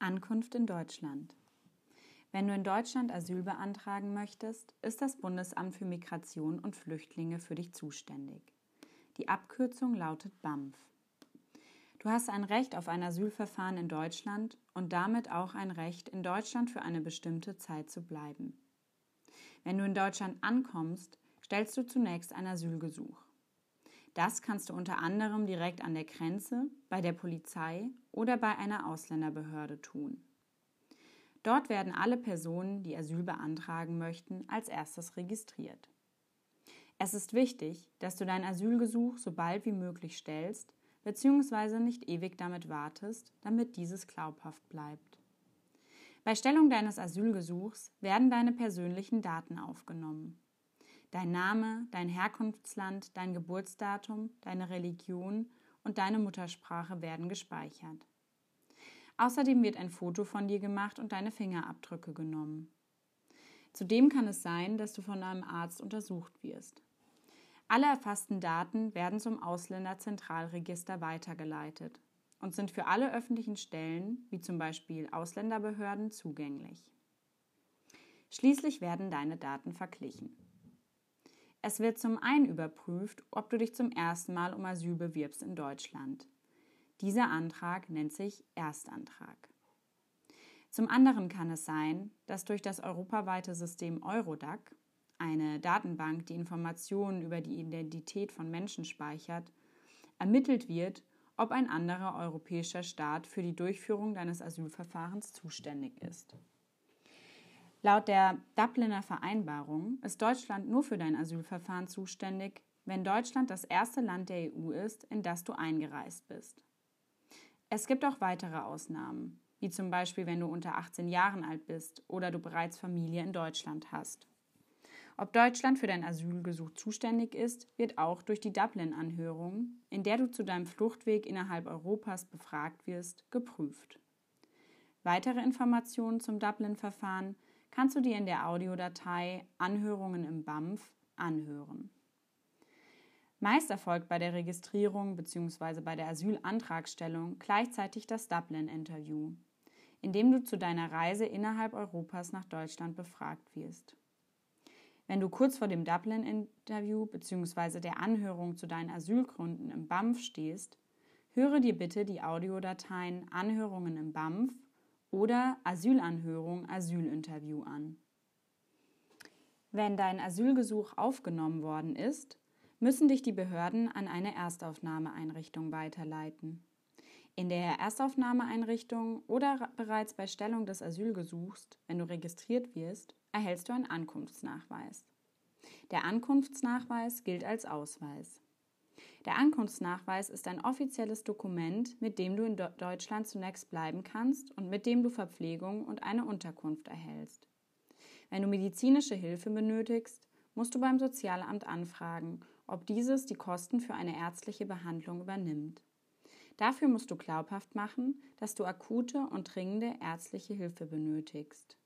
Ankunft in Deutschland. Wenn du in Deutschland Asyl beantragen möchtest, ist das Bundesamt für Migration und Flüchtlinge für dich zuständig. Die Abkürzung lautet BAMF. Du hast ein Recht auf ein Asylverfahren in Deutschland und damit auch ein Recht, in Deutschland für eine bestimmte Zeit zu bleiben. Wenn du in Deutschland ankommst, stellst du zunächst ein Asylgesuch. Das kannst du unter anderem direkt an der Grenze, bei der Polizei oder bei einer Ausländerbehörde tun. Dort werden alle Personen, die Asyl beantragen möchten, als erstes registriert. Es ist wichtig, dass du dein Asylgesuch so bald wie möglich stellst, bzw. nicht ewig damit wartest, damit dieses glaubhaft bleibt. Bei Stellung deines Asylgesuchs werden deine persönlichen Daten aufgenommen. Dein Name, dein Herkunftsland, dein Geburtsdatum, deine Religion und deine Muttersprache werden gespeichert. Außerdem wird ein Foto von dir gemacht und deine Fingerabdrücke genommen. Zudem kann es sein, dass du von einem Arzt untersucht wirst. Alle erfassten Daten werden zum Ausländerzentralregister weitergeleitet und sind für alle öffentlichen Stellen, wie zum Beispiel Ausländerbehörden, zugänglich. Schließlich werden deine Daten verglichen. Es wird zum einen überprüft, ob du dich zum ersten Mal um Asyl bewirbst in Deutschland. Dieser Antrag nennt sich Erstantrag. Zum anderen kann es sein, dass durch das europaweite System Eurodac, eine Datenbank, die Informationen über die Identität von Menschen speichert, ermittelt wird, ob ein anderer europäischer Staat für die Durchführung deines Asylverfahrens zuständig ist. Laut der Dubliner Vereinbarung ist Deutschland nur für dein Asylverfahren zuständig, wenn Deutschland das erste Land der EU ist, in das du eingereist bist. Es gibt auch weitere Ausnahmen, wie zum Beispiel wenn du unter 18 Jahren alt bist oder du bereits Familie in Deutschland hast. Ob Deutschland für dein Asylgesuch zuständig ist, wird auch durch die Dublin-Anhörung, in der du zu deinem Fluchtweg innerhalb Europas befragt wirst, geprüft. Weitere Informationen zum Dublin-Verfahren kannst du dir in der Audiodatei Anhörungen im BAMF anhören. Meist erfolgt bei der Registrierung bzw. bei der Asylantragstellung gleichzeitig das Dublin-Interview, in dem du zu deiner Reise innerhalb Europas nach Deutschland befragt wirst. Wenn du kurz vor dem Dublin-Interview bzw. der Anhörung zu deinen Asylgründen im BAMF stehst, höre dir bitte die Audiodateien Anhörungen im BAMF oder Asylanhörung, Asylinterview an. Wenn dein Asylgesuch aufgenommen worden ist, müssen dich die Behörden an eine Erstaufnahmeeinrichtung weiterleiten. In der Erstaufnahmeeinrichtung oder bereits bei Stellung des Asylgesuchs, wenn du registriert wirst, erhältst du einen Ankunftsnachweis. Der Ankunftsnachweis gilt als Ausweis. Der Ankunftsnachweis ist ein offizielles Dokument, mit dem du in Deutschland zunächst bleiben kannst und mit dem du Verpflegung und eine Unterkunft erhältst. Wenn du medizinische Hilfe benötigst, musst du beim Sozialamt anfragen, ob dieses die Kosten für eine ärztliche Behandlung übernimmt. Dafür musst du glaubhaft machen, dass du akute und dringende ärztliche Hilfe benötigst.